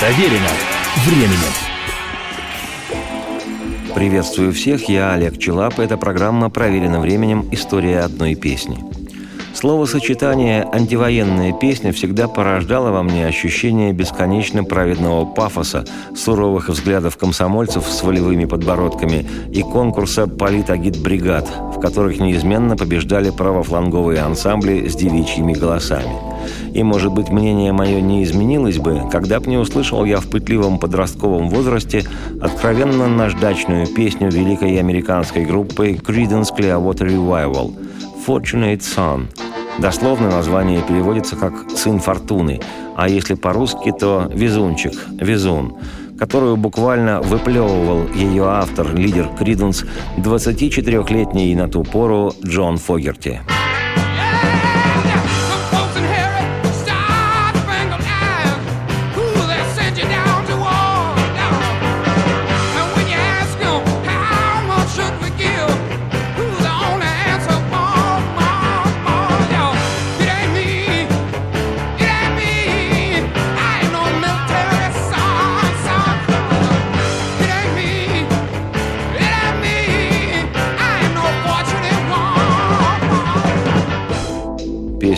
Проверено временем. Приветствую всех, я Олег Челап. Это программа «Проверено временем. История одной песни». Словосочетание «антивоенная песня» всегда порождало во мне ощущение бесконечно праведного пафоса, суровых взглядов комсомольцев с волевыми подбородками и конкурса политагит-бригад, в которых неизменно побеждали правофланговые ансамбли с девичьими голосами. И, может быть, мнение мое не изменилось бы, когда б не услышал я в пытливом подростковом возрасте откровенно наждачную песню великой американской группы Creedence Clearwater Revival «Fortunate Son», Дословно название переводится как «сын фортуны», а если по-русски, то «везунчик», «везун», которую буквально выплевывал ее автор, лидер Криденс, 24-летний на ту пору Джон Фогерти.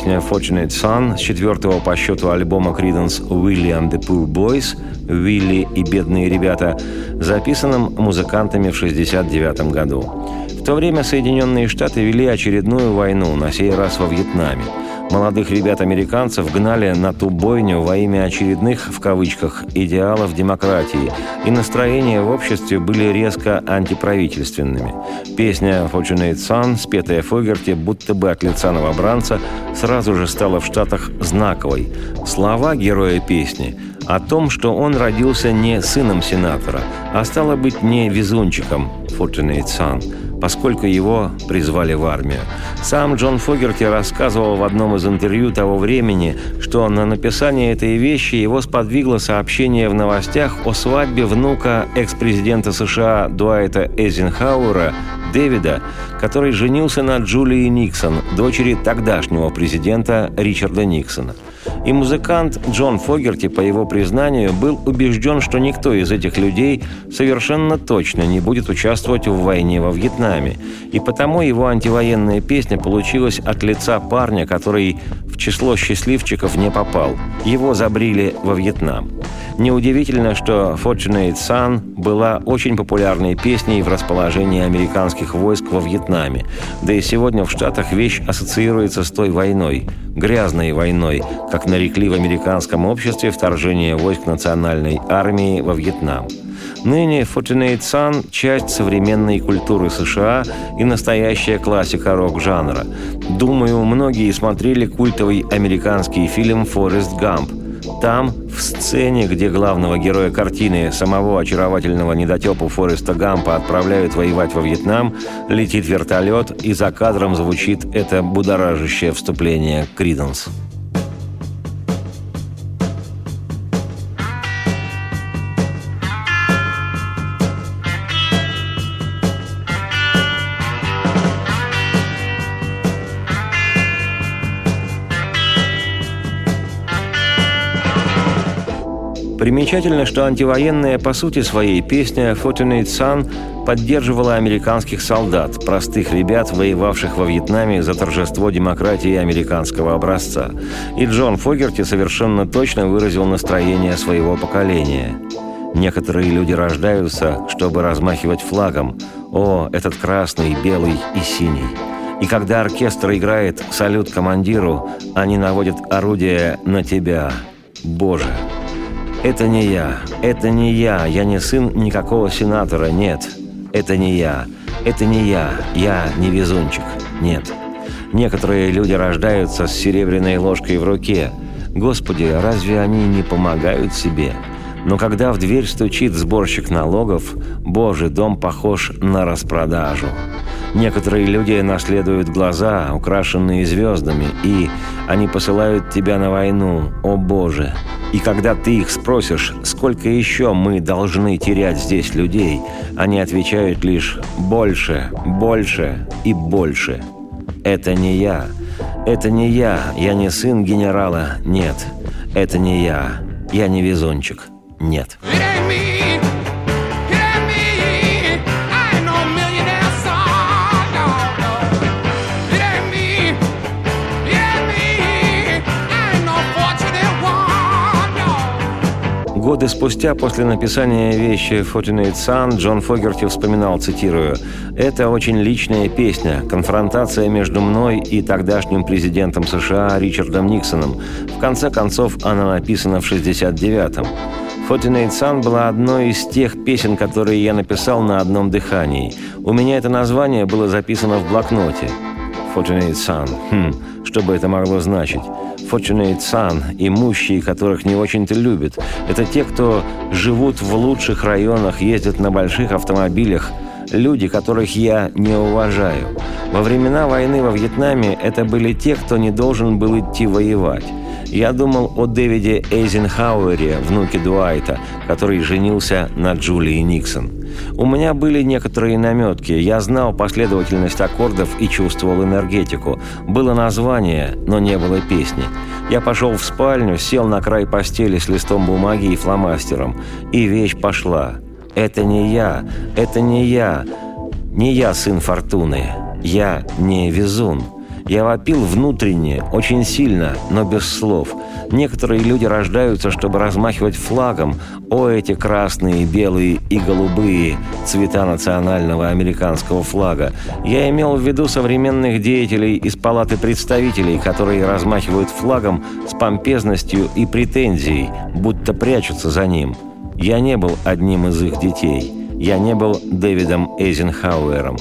Песня «Fortunate Son» с четвертого по счету альбома Creedence «William the Poor Boys» «Вилли и бедные ребята», записанным музыкантами в 1969 году. В то время Соединенные Штаты вели очередную войну, на сей раз во Вьетнаме – Молодых ребят-американцев гнали на ту бойню во имя очередных, в кавычках, идеалов демократии, и настроения в обществе были резко антиправительственными. Песня «Fortunate Son», спетая Фогерти, будто бы от лица новобранца, сразу же стала в Штатах знаковой. Слова героя песни о том, что он родился не сыном сенатора, а стало быть не везунчиком «Fortunate Son», поскольку его призвали в армию. Сам Джон Фогерти рассказывал в одном из интервью того времени, что на написание этой вещи его сподвигло сообщение в новостях о свадьбе внука экс-президента США Дуайта Эйзенхауэра Дэвида, который женился на Джулии Никсон, дочери тогдашнего президента Ричарда Никсона. И музыкант Джон Фогерти, по его признанию, был убежден, что никто из этих людей совершенно точно не будет участвовать в войне во Вьетнаме. И потому его антивоенная песня получилась от лица парня, который в число счастливчиков не попал. Его забрили во Вьетнам. Неудивительно, что «Fortunate Son» была очень популярной песней в расположении американских войск во Вьетнаме. Да и сегодня в Штатах вещь ассоциируется с той войной, грязной войной, как нарекли в американском обществе вторжение войск национальной армии во Вьетнам. Ныне Son – часть современной культуры США и настоящая классика рок-жанра. Думаю, многие смотрели культовый американский фильм «Форест Гамп», там, в сцене, где главного героя картины, самого очаровательного недотепу Фореста Гампа, отправляют воевать во Вьетнам, летит вертолет, и за кадром звучит это будоражащее вступление Криденс. Примечательно, что антивоенная по сути своей песня «Fortunate Son» поддерживала американских солдат, простых ребят, воевавших во Вьетнаме за торжество демократии американского образца. И Джон Фогерти совершенно точно выразил настроение своего поколения. Некоторые люди рождаются, чтобы размахивать флагом. О, этот красный, белый и синий. И когда оркестр играет «Салют командиру», они наводят орудие на тебя. Боже! «Это не я, это не я, я не сын никакого сенатора, нет. Это не я, это не я, я не везунчик, нет. Некоторые люди рождаются с серебряной ложкой в руке. Господи, разве они не помогают себе?» Но когда в дверь стучит сборщик налогов, Божий дом похож на распродажу. Некоторые люди наследуют глаза, украшенные звездами, и они посылают тебя на войну, о Боже. И когда ты их спросишь, сколько еще мы должны терять здесь людей, они отвечают лишь «больше, больше и больше». Это не я. Это не я. Я не сын генерала. Нет. Это не я. Я не везунчик. Нет. Годы спустя, после написания вещи «Fortunate Son», Джон Фогерти вспоминал, цитирую, «Это очень личная песня, конфронтация между мной и тогдашним президентом США Ричардом Никсоном. В конце концов, она написана в 69-м. «Fortunate Son» была одной из тех песен, которые я написал на одном дыхании. У меня это название было записано в блокноте. «Fortunate Son». Хм, что бы это могло значить? Fortunate Son, имущие которых не очень-то любят. Это те, кто живут в лучших районах, ездят на больших автомобилях, люди, которых я не уважаю. Во времена войны во Вьетнаме это были те, кто не должен был идти воевать. Я думал о Дэвиде Эйзенхауэре, внуке Дуайта, который женился на Джулии Никсон. У меня были некоторые наметки. Я знал последовательность аккордов и чувствовал энергетику. Было название, но не было песни. Я пошел в спальню, сел на край постели с листом бумаги и фломастером. И вещь пошла. Это не я, это не я. Не я сын Фортуны. Я не везун. Я вопил внутренне, очень сильно, но без слов. Некоторые люди рождаются, чтобы размахивать флагом. О, эти красные, белые и голубые цвета национального американского флага. Я имел в виду современных деятелей из Палаты представителей, которые размахивают флагом с помпезностью и претензией, будто прячутся за ним. Я не был одним из их детей. Я не был Дэвидом Эйзенхауэром.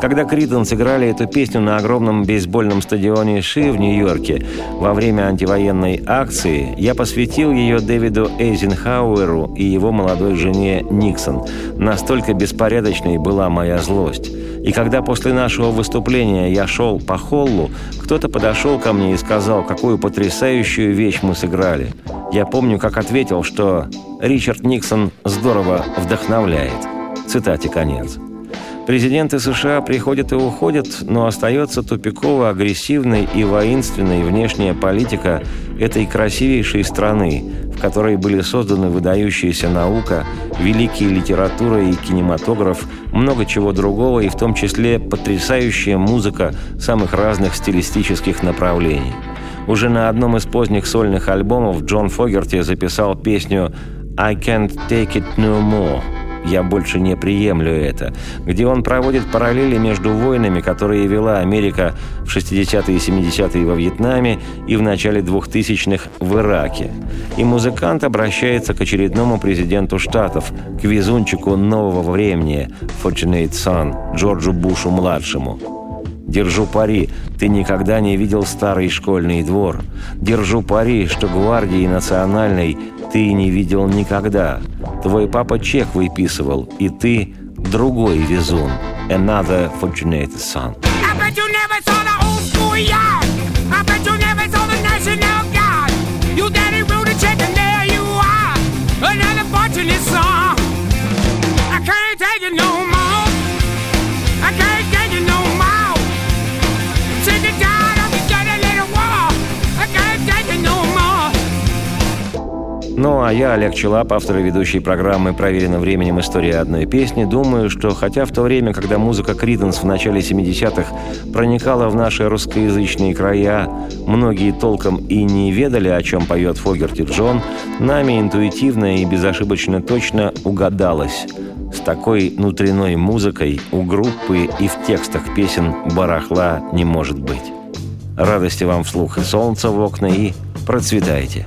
Когда Криден сыграли эту песню на огромном бейсбольном стадионе Ши в Нью-Йорке во время антивоенной акции, я посвятил ее Дэвиду Эйзенхауэру и его молодой жене Никсон. Настолько беспорядочной была моя злость. И когда после нашего выступления я шел по холлу, кто-то подошел ко мне и сказал, какую потрясающую вещь мы сыграли. Я помню, как ответил, что Ричард Никсон здорово вдохновляет. Цитате конец. Президенты США приходят и уходят, но остается тупиково-агрессивной и воинственной внешняя политика этой красивейшей страны, в которой были созданы выдающаяся наука, великие литература и кинематограф, много чего другого, и в том числе потрясающая музыка самых разных стилистических направлений. Уже на одном из поздних сольных альбомов Джон Фогерти записал песню «I can't take it no more», «Я больше не приемлю это», где он проводит параллели между войнами, которые вела Америка в 60-е и 70-е во Вьетнаме и в начале 2000-х в Ираке. И музыкант обращается к очередному президенту Штатов, к везунчику нового времени, Fortunate Son, Джорджу Бушу-младшему. Держу пари, ты никогда не видел старый школьный двор. Держу пари, что гвардии национальной ты не видел никогда. Твой папа чек выписывал, и ты другой везун. Another fortunate son. I bet you never saw the old school yard. I bet you never saw the National Guard. You daddy wrote a check and there you are. Another fortunate son. Ну, а я, Олег Челап, автор и ведущий программы «Проверено временем. История одной песни», думаю, что хотя в то время, когда музыка Криденс в начале 70-х проникала в наши русскоязычные края, многие толком и не ведали, о чем поет Фогерти Джон, нами интуитивно и безошибочно точно угадалось. С такой внутренной музыкой у группы и в текстах песен барахла не может быть. Радости вам вслух и солнца в окна и процветайте!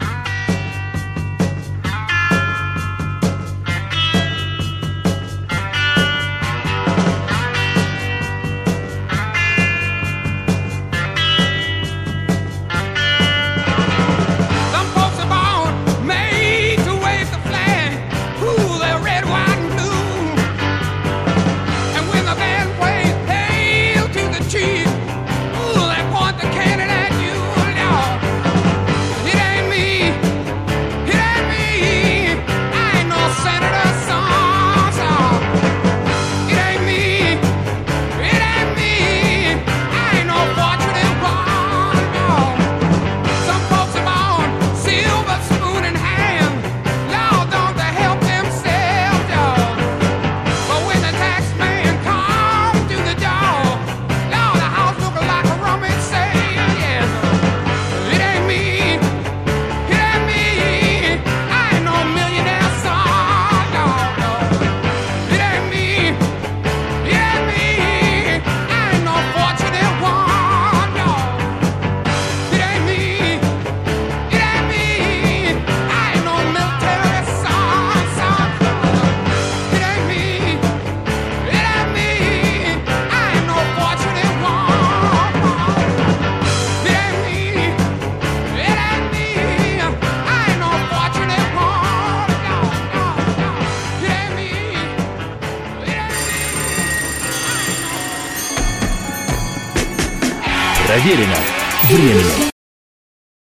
Проверено временем.